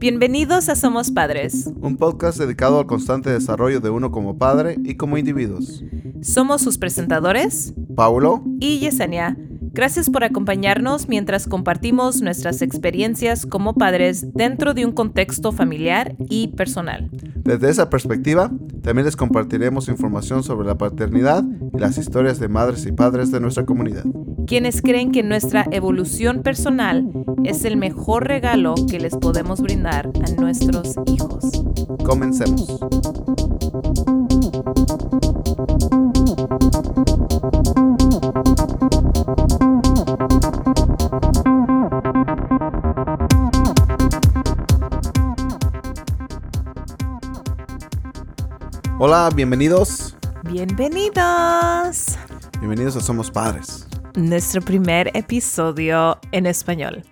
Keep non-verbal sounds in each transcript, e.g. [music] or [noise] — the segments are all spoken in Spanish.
Bienvenidos a Somos Padres. Un podcast dedicado al constante desarrollo de uno como padre y como individuos. Somos sus presentadores, Paulo y Yesenia. Gracias por acompañarnos mientras compartimos nuestras experiencias como padres dentro de un contexto familiar y personal. Desde esa perspectiva, también les compartiremos información sobre la paternidad y las historias de madres y padres de nuestra comunidad. Quienes creen que nuestra evolución personal es el mejor regalo que les podemos brindar a nuestros hijos. Comencemos. Hola, bienvenidos. Bienvenidos. Bienvenidos a Somos Padres. Nuestro primer episodio en español.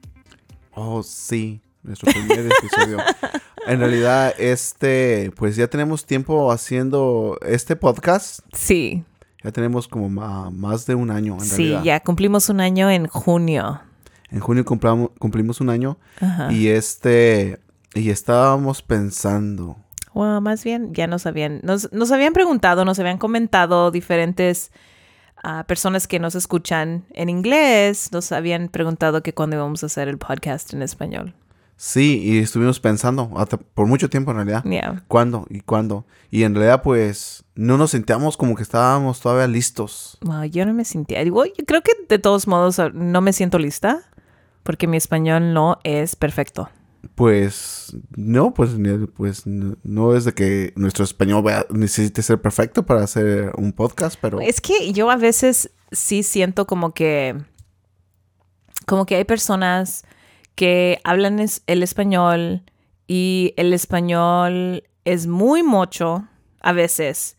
Oh, sí, nuestro primer [laughs] episodio. En realidad, este, pues ya tenemos tiempo haciendo este podcast. Sí. Ya tenemos como más de un año, en Sí, realidad. ya cumplimos un año en junio. En junio cumplimos un año Ajá. y este, y estábamos pensando, Bueno, más bien ya nos habían, nos, nos habían preguntado, nos habían comentado diferentes ah, personas que nos escuchan en inglés, nos habían preguntado que cuándo íbamos a hacer el podcast en español. sí, y estuvimos pensando hasta por mucho tiempo en realidad. Yeah. ¿Cuándo y cuándo? Y en realidad, pues, no nos sentíamos como que estábamos todavía listos. Yo no me sentía, digo, yo creo que de todos modos no me siento lista porque mi español no es perfecto. Pues no, pues, pues no, no es de que nuestro español necesite ser perfecto para hacer un podcast, pero Es que yo a veces sí siento como que, como que hay personas que hablan es- el español y el español es muy mucho a veces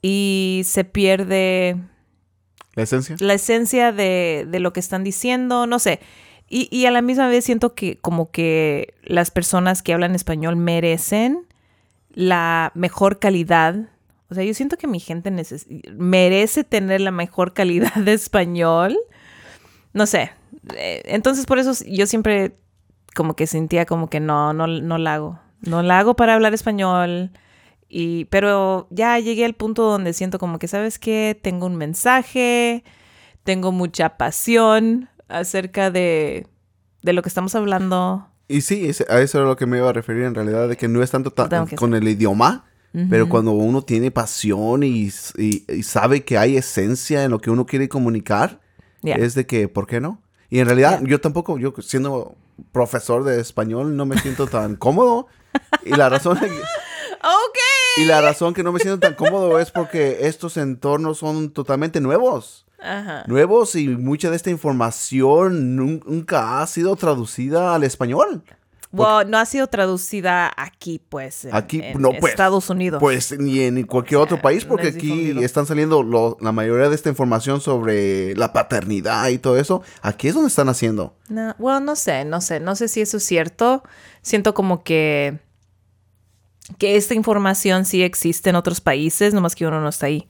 y se pierde la esencia. la esencia de, de lo que están diciendo, no sé. Y, a la misma vez siento que como que las personas que hablan español merecen la mejor calidad. O sea, yo siento que mi gente merece tener la mejor calidad de español. No sé. Eh, Entonces por eso yo siempre como que sentía como que no, no, no la hago. No la hago para hablar español. Y, pero ya llegué al punto donde siento como que, ¿sabes qué? Tengo un mensaje, tengo mucha pasión acerca de, de lo que estamos hablando. Y sí, a eso era lo que me iba a referir en realidad, de que no es tanto ta- con el idioma, pero cuando uno tiene pasión y, y- y sabe que hay esencia en lo que uno quiere comunicar, Yeah. es de que, ¿por qué no? Y en realidad, Yeah. yo tampoco, yo siendo profesor de español, no me siento tan cómodo. Y la razón... [laughs] Ok. Y la razón que no me siento tan cómodo es porque estos entornos son totalmente nuevos. Ajá. Nuevos y mucha de esta información nun- nunca ha sido traducida al español. Well, no ha sido traducida aquí, pues, en, Aquí, en no, pues, Estados Unidos. Pues ni en cualquier otro país, no porque es aquí están saliendo lo- la mayoría de esta información sobre la paternidad y todo eso. Aquí es donde están haciendo. No, bueno, no sé, no sé, no sé si eso es cierto. Siento como que que esta información sí existe en otros países, nomás que uno no está ahí.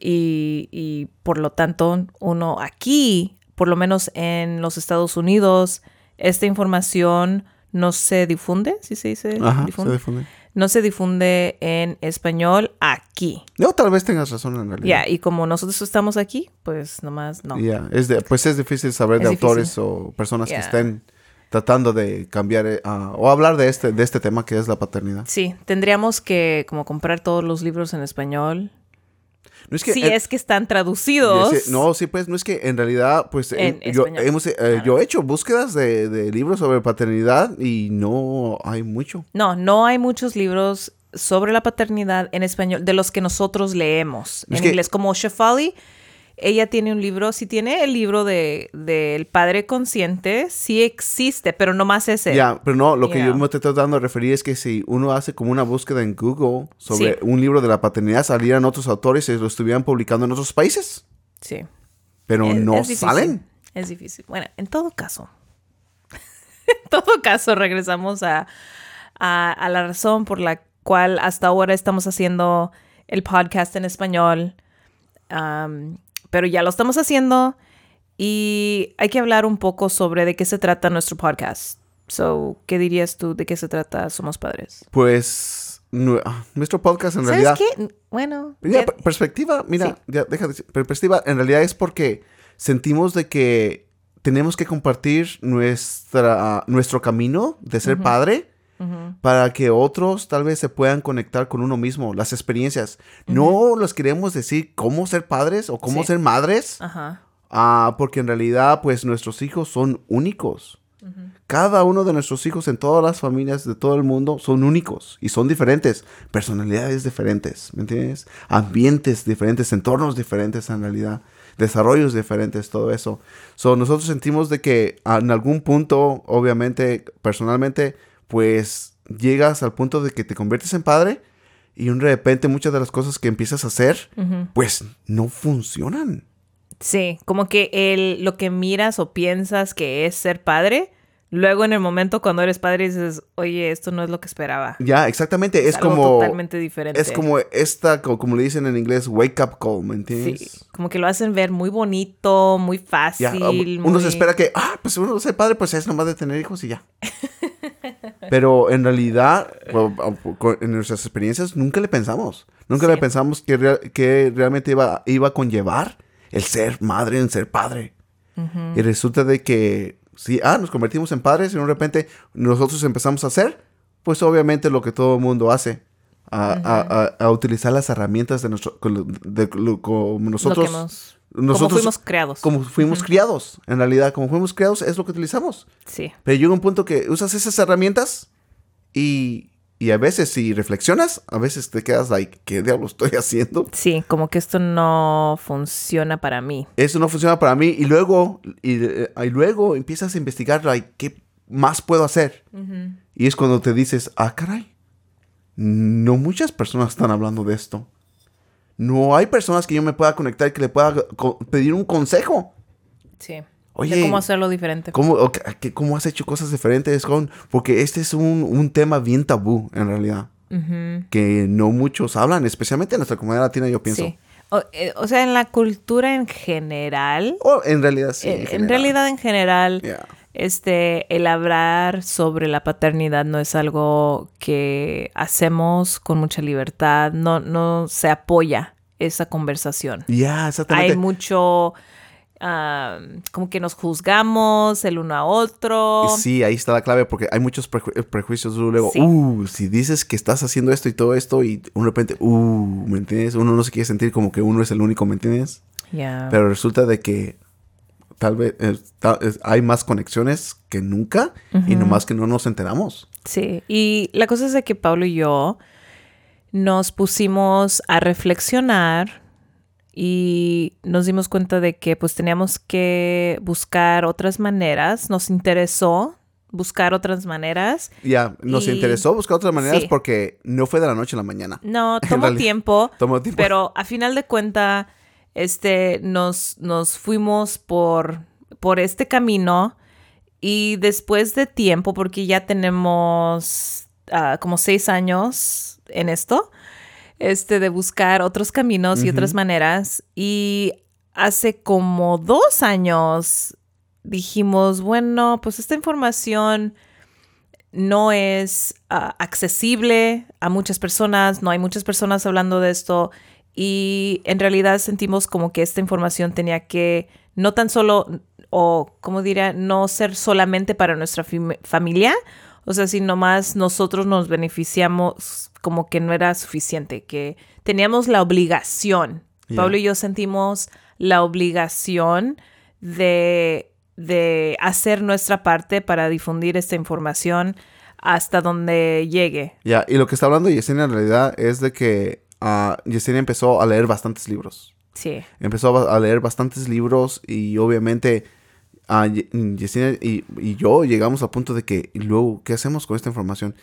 Y, y por lo tanto, uno aquí, por lo menos en los Estados Unidos, esta información no se difunde, ¿sí se dice? Ajá, difunde? se difunde. No se difunde en español aquí. No, tal vez tengas razón en Ya, realidad. y como nosotros estamos aquí, pues nomás no. Ya, es de- pues es difícil saber Es de difícil. autores o personas Ya. que estén tratando de cambiar ah, o hablar de este, de este tema que es la paternidad. Sí, tendríamos que como comprar todos los libros en español. No es que si en- es que están traducidos. No, sí, pues no es que en realidad, pues En eh, yo, hemos, eh, yo he hecho búsquedas de, de libros sobre paternidad y no hay mucho. No, no hay muchos libros sobre la paternidad en español de los que nosotros leemos Es en que- inglés. Como Shefali, ella tiene un libro, sí tiene el libro de del padre consciente, sí existe, pero no más ese. Ya, pero no, lo que Yeah. yo me estoy tratando de referir es que si uno hace como una búsqueda en Google sobre Sí. un libro de la paternidad, salieran otros autores y lo estuvieran publicando en otros países, Sí. pero Es- no es salen. Es difícil. Bueno, en todo caso, [laughs] en todo caso, regresamos a, a, a la razón por la cual hasta ahora estamos haciendo el podcast en español. Am, pero ya lo estamos haciendo y hay que hablar un poco sobre de qué se trata nuestro podcast. So, ¿qué dirías tú de qué se trata Somos Padres? Pues ah, nuestro podcast en ¿Sabes realidad... qué? Bueno, Mira, ya- per- perspectiva, mira, Sí. ya deja de decir, perspectiva, en realidad es porque sentimos de que tenemos que compartir nuestra, nuestro camino de ser padre Para que otros tal vez se puedan conectar con uno mismo, las experiencias. No les queremos decir cómo ser padres o cómo Sí. ser madres, ah, porque en realidad pues nuestros hijos son únicos. Cada uno de nuestros hijos en todas las familias de todo el mundo son únicos y son diferentes, personalidades diferentes, ¿me entiendes? Ambientes diferentes, entornos diferentes en realidad, desarrollos diferentes, todo eso. So, nosotros sentimos de que en algún punto, obviamente, personalmente, pues llegas al punto de que te conviertes en padre y de repente muchas de las cosas que empiezas a hacer, pues no funcionan. Sí, como que el, lo que miras o piensas que es ser padre, luego en el momento cuando eres padre dices, oye, esto no es lo que esperaba. Ya, exactamente, es, algo como... totalmente diferente. Es como esta, co- como le dicen en inglés, wake up call, ¿me entiendes? Sí, como que lo hacen ver muy bonito, muy fácil. Ya, uno muy- se espera que, ah, pues uno ser padre, pues es nomás de tener hijos y ya. [laughs] Pero en realidad, en nuestras experiencias, nunca le pensamos. Nunca Sí. le pensamos que, rea- que realmente iba, iba a conllevar el ser madre, en ser padre. Y resulta de que, sí, ah, nos convertimos en padres y de repente nosotros empezamos a hacer, pues obviamente lo que todo el mundo hace. A, a- a- a utilizar las herramientas de nuestro, lo- de lo- como nosotros, nosotros como fuimos creados. como fuimos criados. En realidad, como fuimos criados es lo que utilizamos. Sí, Pero llega un punto que usas esas herramientas y, y a veces si reflexionas, a veces te quedas like, ¿qué diablo estoy [laughs] haciendo? sí, como que esto no funciona para mí. Eso no funciona para mí. Y luego, y, y luego empiezas a investigar, like, ¿qué más puedo hacer? Y es cuando te dices, ah, caray, no muchas personas están hablando de esto. No hay personas que yo me pueda conectar y que le pueda pedir un consejo. Sí. Oye, de cómo hacerlo diferente. ¿Cómo, cómo has hecho cosas diferentes con? Porque este es un, un tema bien tabú, en realidad. Que no muchos hablan, especialmente en nuestra comunidad latina, yo pienso. Sí. O, eh, o sea, en la cultura en general, O en realidad sí. eh, en, general. realidad en general, Yeah. Este, el hablar sobre la paternidad no es algo que hacemos con mucha libertad, no, no se apoya esa conversación. Ya, exactamente. Hay mucho, ah, como que nos juzgamos el uno a otro. Sí, ahí está la clave porque hay muchos preju- eh, prejuicios. Luego, Sí. uh, si dices que estás haciendo esto y todo esto y de repente, uh, ¿me entiendes? Uno no se quiere sentir como que uno es el único, ¿me entiendes? Ya. Pero resulta de que tal vez eh, ta- hay más conexiones que nunca y nomás que no nos enteramos. Sí, y la cosa es de que Pablo y yo nos pusimos a reflexionar y nos dimos cuenta de que pues teníamos que buscar otras maneras, nos interesó buscar otras maneras. Ya, nos Y- interesó buscar otras maneras sí. porque no fue de la noche a la mañana. No, [laughs] tomó tiempo, tomó tiempo. pero a final de cuenta este nos nos fuimos por por este camino y después de tiempo porque ya tenemos ah, como seis años en esto este de buscar otros caminos y otras maneras y hace como dos años dijimos bueno pues esta información no es ah, accesible a muchas personas, no hay muchas personas hablando de esto y en realidad sentimos como que esta información tenía que no tan solo, o como diría, no ser solamente para nuestra fam- familia, o sea, sino más nosotros nos beneficiamos como que no era suficiente, que teníamos la obligación. Pablo y yo sentimos la obligación de, de hacer nuestra parte para difundir esta información hasta donde llegue. Ya, y lo que está hablando Yesenia en realidad es de que Yesenia empezó a leer bastantes libros. Sí, Empezó a a leer bastantes libros y obviamente Ye- Yesenia y, y yo llegamos al punto de que, ¿y luego qué hacemos con esta información?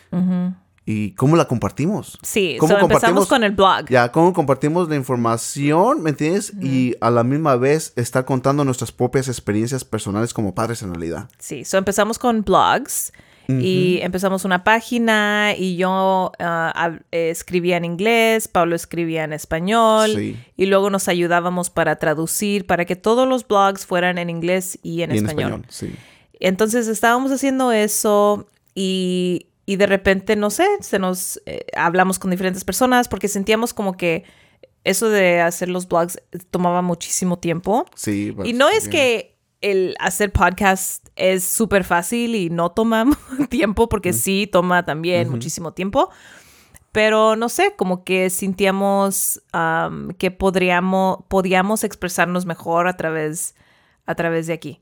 ¿Y cómo la compartimos? sí. ¿Cómo so compartimos? con el blog. Ya, ¿cómo compartimos la información? ¿Me entiendes? Y a la misma vez estar contando nuestras propias experiencias personales como padres en realidad. Sí, so empezamos con blogs y empezamos una página y yo ah, escribía en inglés, Pablo escribía en español Sí. y luego nos ayudábamos para traducir, para que todos los blogs fueran en inglés y en y en español. español, sí. Entonces estábamos haciendo eso y, y de repente, no sé, se nos eh, hablamos con diferentes personas porque sentíamos como que eso de hacer los blogs tomaba muchísimo tiempo. Sí. pues, Y no es bien. que el hacer podcast es súper fácil y no toma [laughs] tiempo, porque sí toma también muchísimo tiempo. Pero no sé, como que sentíamos am, que podríamos, podíamos expresarnos mejor a través, a través de aquí.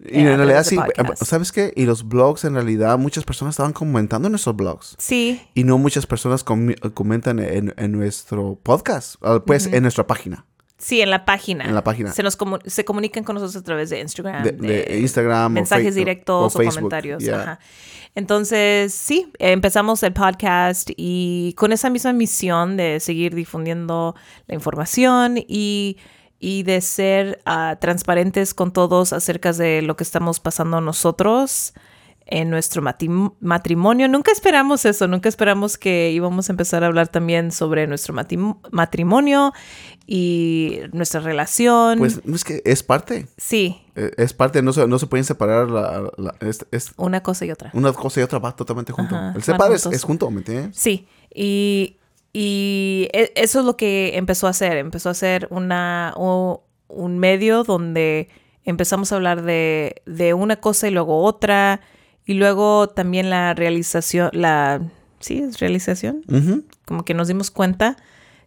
Y eh, en realidad través de sí, podcast. ¿sabes qué? Y los blogs, en realidad, muchas personas estaban comentando en nuestros blogs. Sí, Y no muchas personas com- comentan en, en nuestro podcast, ah, pues en nuestra página. Sí, en la página. En la página. Se, nos comu- se comunican con nosotros a través de Instagram. De- de Instagram o Mensajes directos o comentarios. yeah. ajá. Entonces, sí, empezamos el podcast y con esa misma misión de seguir difundiendo la información y, y de ser ah, transparentes con todos acerca de lo que estamos pasando nosotros en nuestro matrimonio. Nunca esperamos eso, nunca esperamos que íbamos a empezar a hablar también sobre nuestro matrimonio y nuestra relación. Pues no es que es parte. sí, eh, Es parte, no se, no se pueden separar. La, la- es, es una cosa y otra. una cosa y otra va totalmente junto. Ajá, El ser padre es, es junto, ¿me entiendes? Sí, y, y e- eso es lo que empezó a hacer. Empezó a hacer una, un medio donde empezamos a hablar de, de una cosa y luego otra. Y luego también la realización, la, sí, es realización. Como que nos dimos cuenta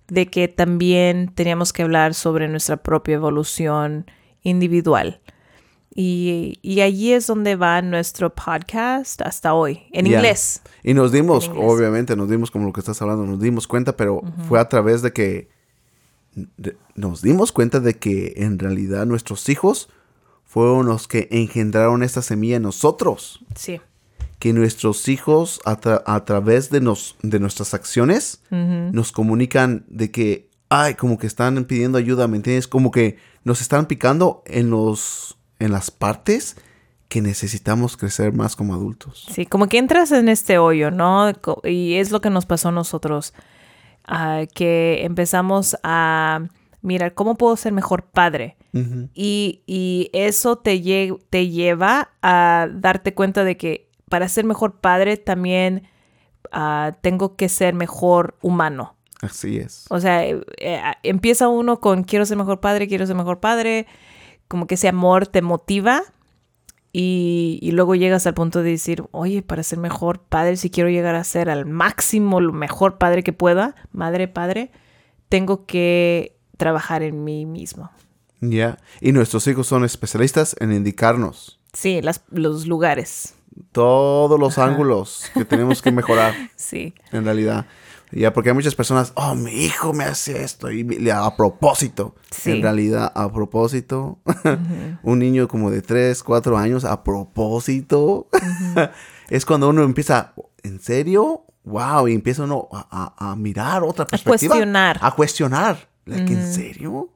de que también teníamos que hablar sobre nuestra propia evolución individual. Y, y allí es donde va nuestro podcast hasta hoy, en inglés. Y nos dimos, obviamente, nos dimos como lo que estás hablando, nos dimos cuenta, pero fue a través de que de- nos dimos cuenta de que en realidad nuestros hijos fueron los que engendraron esta semilla en nosotros. Sí. Que nuestros hijos a, tra- a través de, nos, de nuestras acciones nos comunican de que, ay, como que están pidiendo ayuda, ¿me entiendes? Como que nos están picando en, los, en las partes que necesitamos crecer más como adultos. Sí, como que entras en este hoyo, ¿no? Y es lo que nos pasó a nosotros, ah, que empezamos a mirar cómo puedo ser mejor padre. Y, y eso te, lle- te lleva a darte cuenta de que para ser mejor padre también ah, tengo que ser mejor humano. Así es. O sea, eh, eh, empieza uno con quiero ser mejor padre, quiero ser mejor padre, como que ese amor te motiva y, y luego llegas al punto de decir, oye, para ser mejor padre, si quiero llegar a ser al máximo lo mejor padre que pueda, madre, padre, tengo que trabajar en mí mismo. Ya. Y nuestros hijos son especialistas en indicarnos Sí, las, los lugares. todos los ángulos que tenemos que mejorar [laughs] Sí, en realidad. Ya, porque hay muchas personas, oh, mi hijo me hace esto y a propósito. Sí. En realidad, a propósito. [laughs] Un niño como de 3, 4 años, a propósito. [laughs] es cuando uno empieza, ¿en serio? Wow, y empieza uno a, a- a mirar otra perspectiva. cuestionar. A cuestionar. ¿En serio?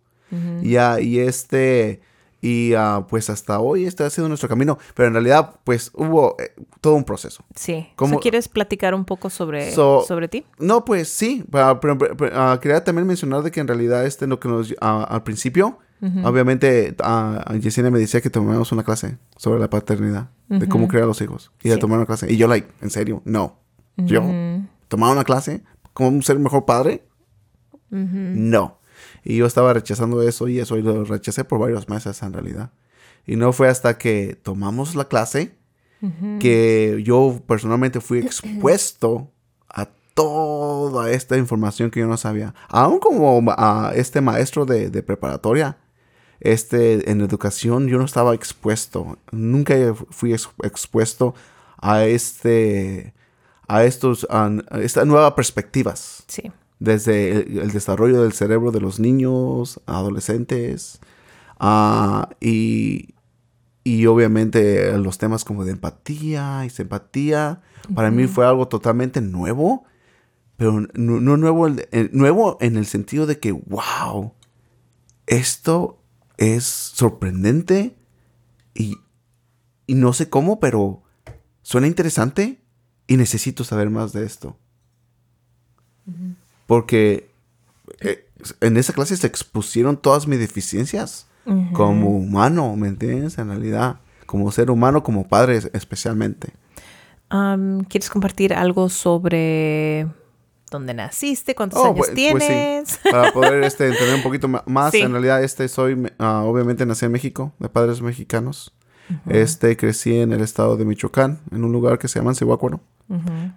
Ya, y este, y ah, pues hasta hoy este ha sido nuestro camino, pero en realidad pues hubo eh, todo un proceso. sí. ¿Cómo- So, ¿Quieres platicar un poco sobre, So- sobre ti? No, pues sí, pa- pero, pero- pero, ah, quería también mencionar de que en realidad este lo que nos, ah, al principio, obviamente ah, Yesenia me decía que tomáramos una clase sobre la paternidad, de cómo criar a los hijos, y de Sí. tomar una clase, y yo like, en serio, no, yo, tomar una clase, ¿cómo ser mejor padre? No. Y yo estaba rechazando eso y eso y lo rechacé por varios meses en realidad. Y no fue hasta que tomamos la clase que yo personalmente fui expuesto a toda esta información que yo no sabía. Aún como a este maestro de, de preparatoria, este, en educación, yo no estaba expuesto. Nunca fui ex- expuesto a este, a estos, a, a estas nuevas perspectivas Sí. Desde el, el desarrollo del cerebro de los niños, adolescentes, ah, y, y obviamente los temas como de empatía y simpatía, para mí fue algo totalmente nuevo, pero no, no nuevo, en- nuevo en el sentido de que, wow, esto es sorprendente y, y no sé cómo, pero suena interesante y necesito saber más de esto. Porque eh, en esa clase se expusieron todas mis deficiencias como humano, ¿me entiendes? En realidad, como ser humano, como padre especialmente. Um, ¿Quieres compartir algo sobre dónde naciste? ¿Cuántos Oh, años pues- pues sí. tienes? [laughs] Para poder este, [laughs] entender un poquito más, Sí. en realidad este soy, ah, obviamente nací en México, de padres mexicanos. Este, crecí en el estado de Michoacán, en un lugar que se llama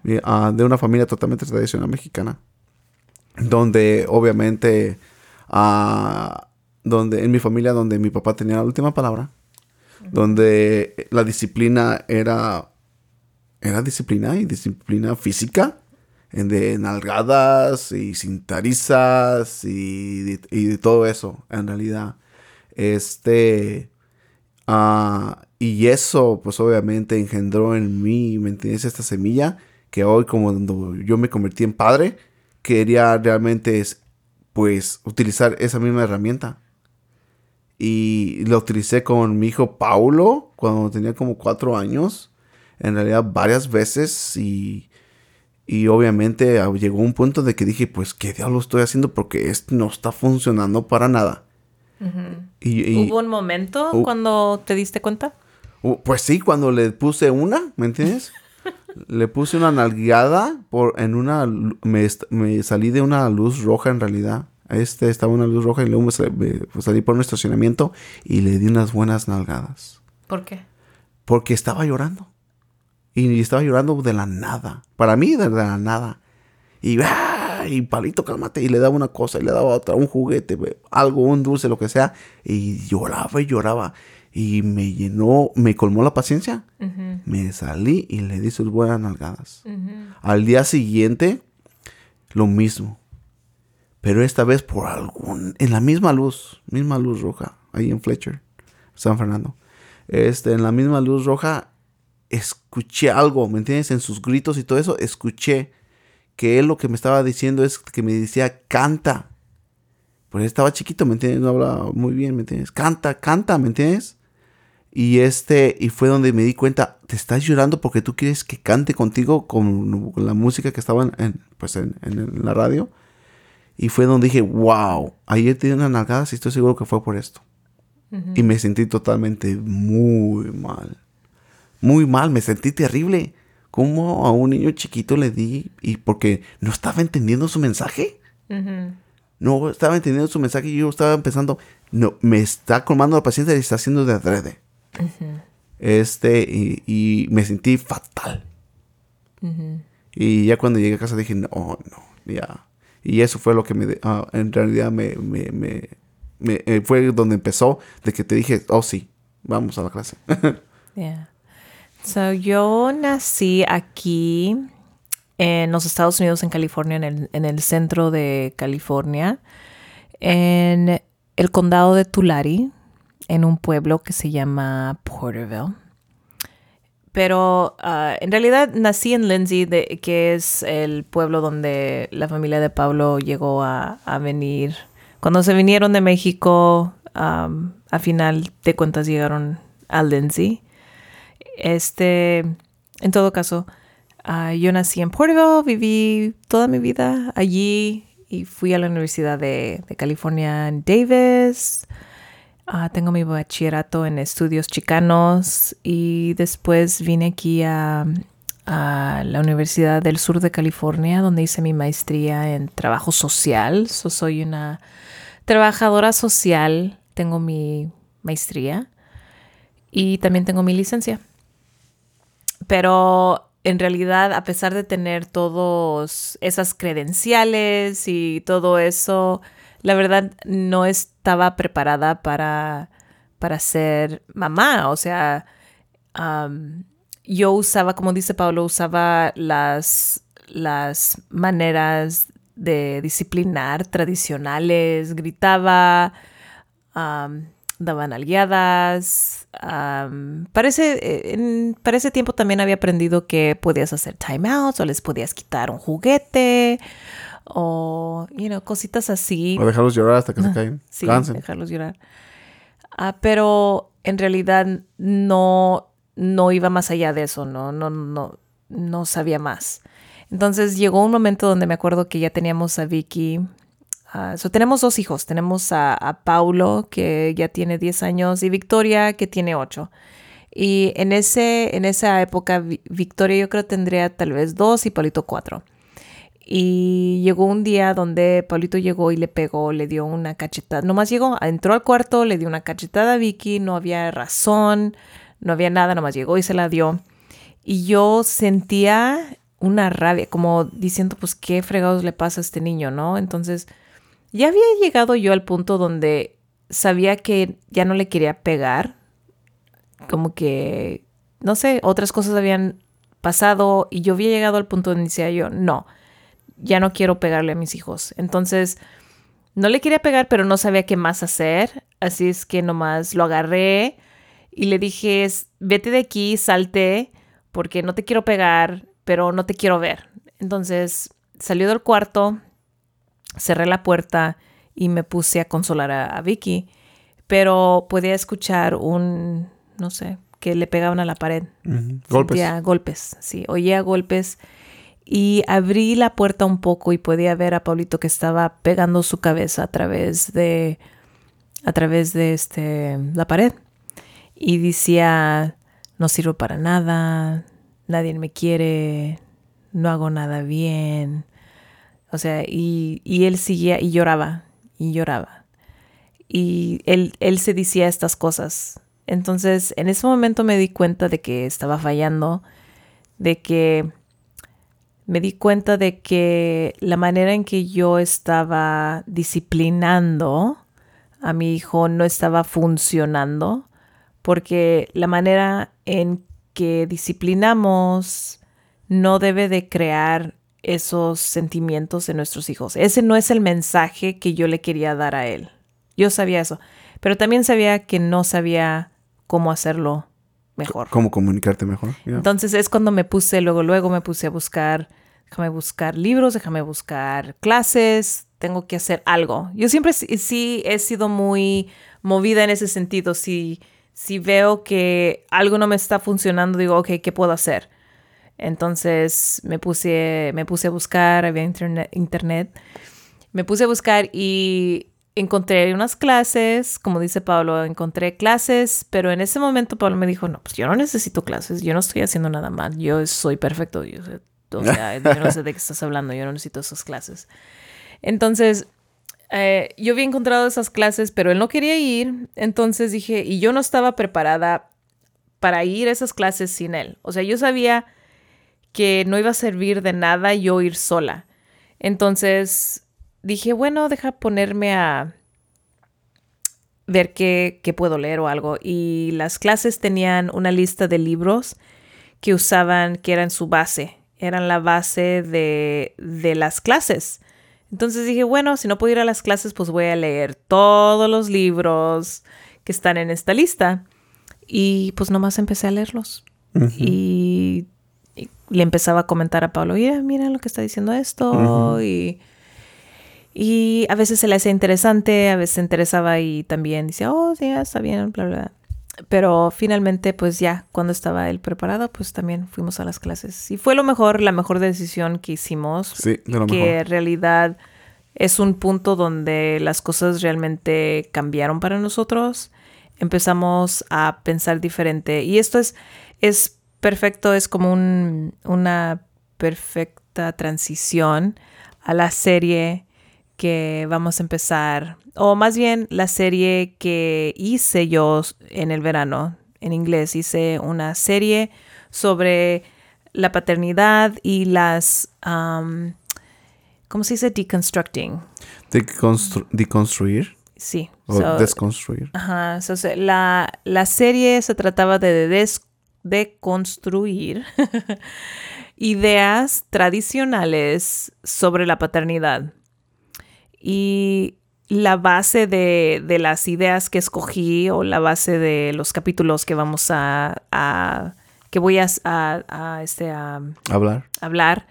y, ah, de una familia totalmente tradicional mexicana, donde obviamente, ah, donde en mi familia, donde mi papá tenía la última palabra, donde la disciplina era, era disciplina y disciplina física, en de nalgadas y cintarizas y, y de todo eso, en realidad. Este, ah, y eso, pues obviamente engendró en mí, ¿me entiendes? Esta semilla que hoy, como cuando yo me convertí en padre, quería realmente, es, pues, utilizar esa misma herramienta. Y la utilicé con mi hijo Paulo cuando tenía como cuatro años. En realidad, varias veces. Y, y obviamente llegó un punto de que dije, pues, ¿qué diablo estoy haciendo? Porque esto no está funcionando para nada. Y, y- ¿Hubo un momento Uh. cuando te diste cuenta? Pues sí, cuando le puse una, ¿me entiendes? Le puse una nalgueada por en una me, me salí de una luz roja en realidad. Este estaba una luz roja y luego me, sal- me- pues, salí por un estacionamiento y le di unas buenas nalgadas. ¿Por qué? Porque estaba llorando. Y estaba llorando de la nada. Para mí, de la nada. Y, ¡ah! y palito, cálmate. Y le daba una cosa y le daba otra, un juguete, algo, un dulce, lo que sea. Y lloraba y lloraba. Y me llenó, me colmó la paciencia. Me salí y le di sus buenas nalgadas. Al día siguiente, lo mismo. Pero esta vez por algún... En la misma luz, misma luz roja, ahí en Fletcher, San Fernando. Este, en la misma luz roja, escuché algo, ¿me entiendes? En sus gritos y todo eso, escuché que él lo que me estaba diciendo es que me decía, canta. Pues estaba chiquito, ¿me entiendes? No hablaba muy bien, ¿me entiendes? Canta, canta, ¿me entiendes? Y este, y fue donde me di cuenta, te estás llorando porque tú quieres que cante contigo con la música que estaba en, pues en, en la radio. Y fue donde dije, wow, ayer te di una nalgada y estoy seguro que fue por esto. Y me sentí totalmente muy mal. Muy mal, me sentí terrible. ¿Cómo a un niño chiquito le di? Y porque no estaba entendiendo su mensaje. No estaba entendiendo su mensaje y yo estaba pensando, no, me está colmando la paciencia y está haciendo de adrede. Este, y, y me sentí fatal. Y ya cuando llegué a casa dije, no, no, ya. Y eso fue lo que me, ah, en realidad me, me, me- me- eh, fue donde empezó, de que te dije, oh sí, vamos a la clase. [laughs] Yeah. So, yo nací aquí en los Estados Unidos, en California, en el, en el centro de California, en el condado de Tulare, en un pueblo que se llama Porterville. Pero ah, en realidad nací en Lindsay, que es el pueblo donde la familia de Pablo llegó a, venir. Cuando se vinieron de México, a final de cuentas llegaron a Lindsay. Este, en todo caso, ah, yo nací en Porterville, viví toda mi vida allí y fui a la Universidad de California en Davis. Ah, tengo mi bachillerato en estudios chicanos y después vine aquí a, la Universidad del Sur de California donde hice mi maestría en trabajo social. So, soy una trabajadora social, tengo mi maestría y también tengo mi licencia. Pero en realidad, a pesar de tener todas esas credenciales y todo eso, la verdad no estaba preparada para, para ser mamá. O sea, yo usaba, como dice Pablo, usaba las, las maneras de disciplinar tradicionales, gritaba, daban aliadas. parece, eh, para ese tiempo también había aprendido que podías hacer timeouts o les podías quitar un juguete o, you know, cositas así. o dejarlos llorar hasta que se caigan. Sí, Cansen. dejarlos llorar. Ah, pero en realidad no, no iba más allá de eso, no, no, no, no sabía más. Entonces llegó un momento donde me acuerdo que ya teníamos a Vicky. ah, so tenemos dos hijos. Tenemos a, a Paulo, que ya tiene 10 años, y Victoria, que tiene 8. Y en, ese, en esa época, Victoria yo creo tendría tal vez dos y Paulito cuatro. Y llegó un día donde Paulito llegó y le pegó, le dio una cachetada. Nomás llegó, entró al cuarto, le dio una cachetada a Vicky, no había razón, no había nada, nomás llegó y se la dio. Y yo sentía una rabia, como diciendo, pues, ¿qué fregados le pasa a este niño, no? Entonces, ya había llegado yo al punto donde sabía que ya no le quería pegar, como que, no sé, otras cosas habían pasado y yo había llegado al punto donde decía yo, no, ya no quiero pegarle a mis hijos. Entonces, no le quería pegar, pero no sabía qué más hacer, así es que nomás lo agarré y le dije, vete de aquí, salte, porque no te quiero pegar, pero no te quiero ver. Entonces, salió del cuarto, cerré la puerta y me puse a consolar a, Vicky, pero podía escuchar un, no sé, que le pegaban a la pared. Golpes. golpes, sí, oía golpes. Y abrí la puerta un poco y podía ver a Paulito que estaba pegando su cabeza a través de, a través de este, la pared. Y decía, no sirvo para nada, nadie me quiere, no hago nada bien. O sea, y, y él seguía y lloraba y lloraba. Y él, él se decía estas cosas. Entonces, en ese momento me di cuenta de que estaba fallando, de que me di cuenta de que la manera en que yo estaba disciplinando a mi hijo no estaba funcionando, porque la manera en que disciplinamos no debe de crear esos sentimientos en nuestros hijos. Ese no es el mensaje que yo le quería dar a él. Yo sabía eso, pero también sabía que no sabía cómo hacerlo mejor. ¿Cómo comunicarte mejor? Entonces es cuando me puse, luego, luego me puse a buscar, déjame buscar libros, déjame buscar clases, tengo que hacer algo. Yo siempre sí he sido muy movida en ese sentido. Si, si veo que algo no me está funcionando, digo, ok, ¿qué puedo hacer? Entonces me puse, me puse a buscar, había internet, internet, me puse a buscar y encontré unas clases, como dice Pablo, encontré clases, pero en ese momento Pablo me dijo, no, pues yo no necesito clases, yo no estoy haciendo nada mal, yo soy perfecto, yo, o sea, [laughs] yo no sé de qué estás hablando, yo no necesito esas clases. Entonces, eh, yo había encontrado esas clases, pero él no quería ir, entonces dije, y yo no estaba preparada para ir a esas clases sin él. O sea, yo sabía que no iba a servir de nada yo ir sola. Entonces dije, bueno, deja ponerme a ver qué, puedo leer o algo. Y las clases tenían una lista de libros que usaban, que eran su base, eran la base de, de las clases. Entonces dije, bueno, si no puedo ir a las clases, pues voy a leer todos los libros que están en esta lista. Y pues nomás empecé a leerlos. Y le empezaba a comentar a Pablo, mira, mira lo que está diciendo esto. y, y a veces se le hacía interesante, a veces se interesaba y también decía, oh, sí, está bien, bla, bla. Pero finalmente, pues ya, cuando estaba él preparado, pues también fuimos a las clases. Y fue lo mejor, la mejor decisión que hicimos. Sí, de lo que en realidad es un punto donde las cosas realmente cambiaron para nosotros. Empezamos a pensar diferente. Y esto es, es perfecto, es como una perfecta transición a la serie que vamos a empezar, o más bien la serie que hice yo en el verano, en inglés, hice una serie sobre la paternidad y las, ¿cómo se dice? Deconstructing. deconstruir. Sí. O desconstruir. Ajá. la, la, serie se trataba de des de construir [laughs] ideas tradicionales sobre la paternidad. Y la base de, las ideas que escogí o la base de los capítulos que vamos a, que voy a, a, este, a hablar. hablar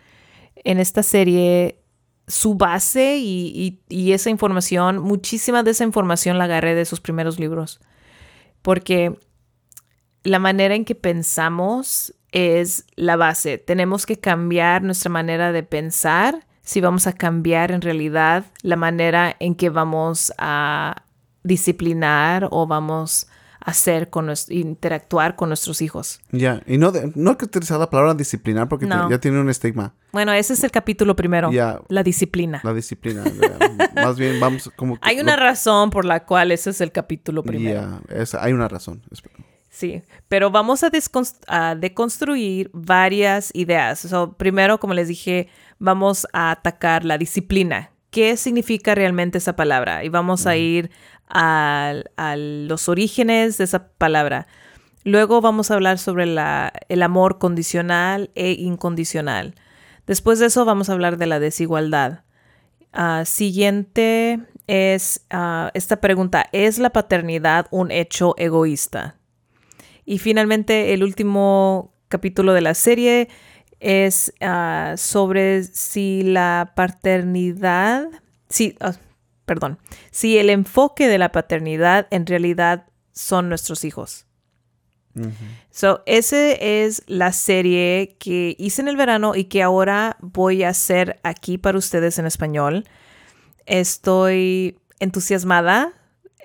en esta serie, su base y, y, esa información, muchísima de esa información la agarré de sus primeros libros. Porque la manera en que pensamos es la base. Tenemos que cambiar nuestra manera de pensar si vamos a cambiar en realidad la manera en que vamos a disciplinar o vamos hacer con nuestro, interactuar con nuestros hijos. Ya, y no, de- no hay que utilizar la palabra disciplinar porque te- ya tiene un estigma. Bueno, ese es el capítulo primero, la disciplina. La disciplina. [laughs] Más bien vamos como... que- Hay una razón por la cual ese es el capítulo primero. Es- hay una razón. Sí, pero vamos a, a deconstruir varias ideas. So, primero, como les dije, vamos a atacar la disciplina. ¿Qué significa realmente esa palabra? Y vamos a ir a, los orígenes de esa palabra. Luego vamos a hablar sobre la- el amor condicional e incondicional. Después de eso vamos a hablar de la desigualdad. Ah, siguiente es ah, esta pregunta, ¿es la paternidad un hecho egoísta? Y finalmente el último capítulo de la serie es ah, sobre si la paternidad, sí, ah, perdón, si el enfoque de la paternidad en realidad son nuestros hijos. So, ese es la serie que hice en el verano y que ahora voy a hacer aquí para ustedes en español. Estoy entusiasmada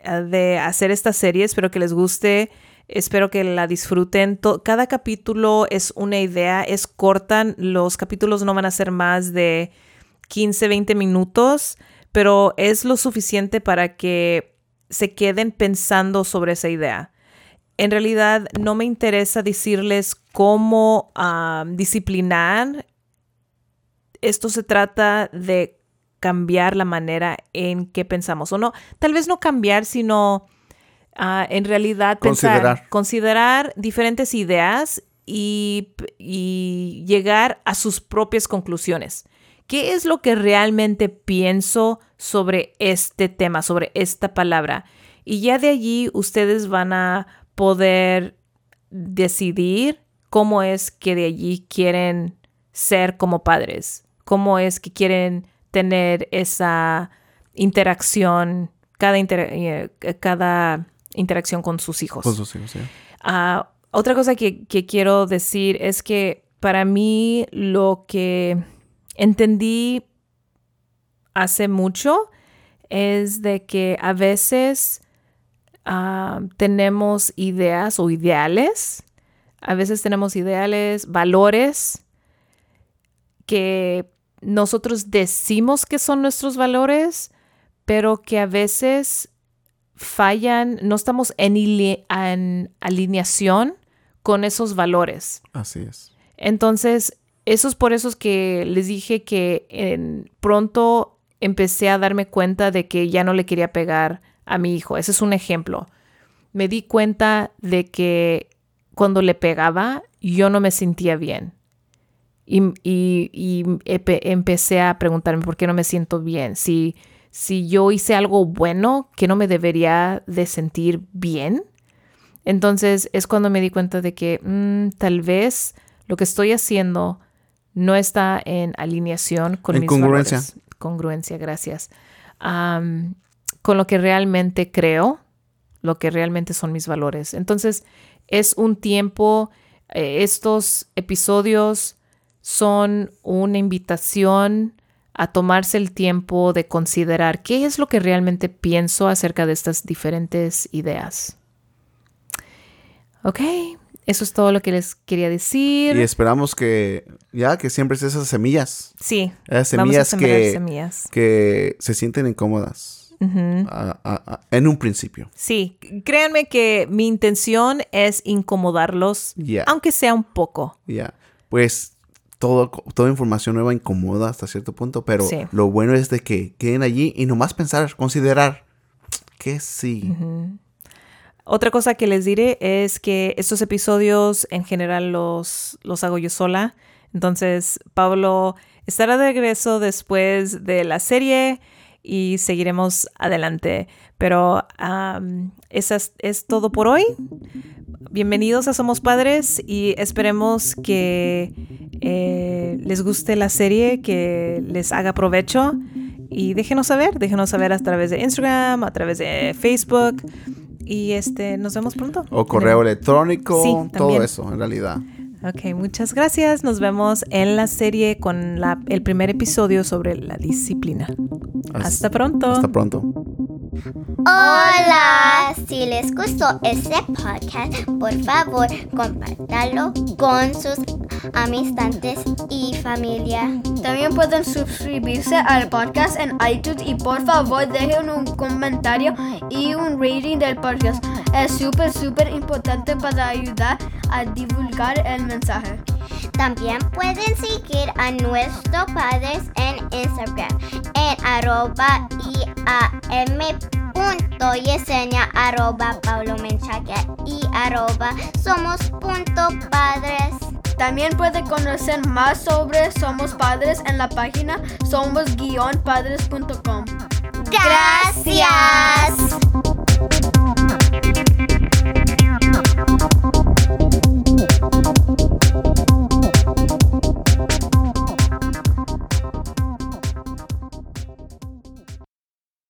eh, de hacer esta serie. Espero que les guste. Espero que la disfruten. Cada capítulo es una idea, es corta. Los capítulos no van a ser más de 15, 20 minutos, pero es lo suficiente para que se queden pensando sobre esa idea. En realidad no me interesa decirles cómo disciplinar. Esto se trata de cambiar la manera en que pensamos. O no, tal vez no cambiar, sino en realidad pensar- Considerar. considerar diferentes ideas y, y llegar a sus propias conclusiones. ¿Qué es lo que realmente pienso sobre este tema, sobre esta palabra? Y ya de allí ustedes van a poder decidir cómo es que de allí quieren ser como padres, cómo es que quieren tener esa interacción, cada, inter- eh, cada interacción con sus hijos. Con sus hijos, ya. Ah, otra cosa que, que quiero decir es que para mí lo que entendí hace mucho es de que a veces ah, tenemos ideas o ideales, a veces tenemos ideales, valores que nosotros decimos que son nuestros valores, pero que a veces fallan, no estamos en, alineación con esos valores. Así es. Entonces, eso es por eso es que les dije que en- pronto empecé a darme cuenta de que ya no le quería pegar a mi hijo. Ese es un ejemplo. Me di cuenta de que cuando le pegaba, yo no me sentía bien. Y, y- empecé a preguntarme por qué no me siento bien. Si, si yo hice algo bueno que no me debería de sentir bien. Entonces es cuando me di cuenta de que mm, tal vez lo que estoy haciendo no está en alineación con En mis congruencia. valores. Congruencia, gracias. Con lo que realmente creo, lo que realmente son mis valores. Entonces es un tiempo, eh, estos episodios son una invitación a tomarse el tiempo de considerar qué es lo que realmente pienso acerca de estas diferentes ideas. Ok, eso es todo lo que les quería decir. Y esperamos que ya que siempre es esas semillas, sí, esas vamos a semillas que, semillas. que se sienten incómodas Ujú. a- a- a- en un principio. Sí, créanme que mi intención es incomodarlos, aunque sea un poco. Ya. Pues todo, toda información nueva incomoda hasta cierto punto, pero Sí. lo bueno es de que queden allí y nomás pensar, considerar que sí. Otra cosa que les diré es que estos episodios en general los, los hago yo sola. Entonces, Pablo estará de regreso después de la serie y seguiremos adelante. Pero esa es, es todo por hoy. Bienvenidos a Somos Padres y esperemos que eh, les guste la serie, que les haga provecho. Y déjenos saber, déjenos saber a través de Instagram, a través de Facebook. Y este, nos vemos pronto. O correo electrónico, Sí, todo eso en realidad. Ok, muchas gracias. Nos vemos en la serie con la- el primer episodio sobre la disciplina. Hasta pronto. Hasta pronto. Hola, les gustó este podcast, por favor, compártalo con sus amistades y familia. También pueden suscribirse al podcast en iTunes y por favor dejen un comentario y un rating del podcast. Es súper, súper importante para ayudar a divulgar el mensaje. También pueden seguir a nuestros padres en Instagram en arroba punto yesenia arroba paulo menchaca y arroba somos punto padres. También puede conocer más sobre Somos Padres en la página somos-padres.com. Gracias.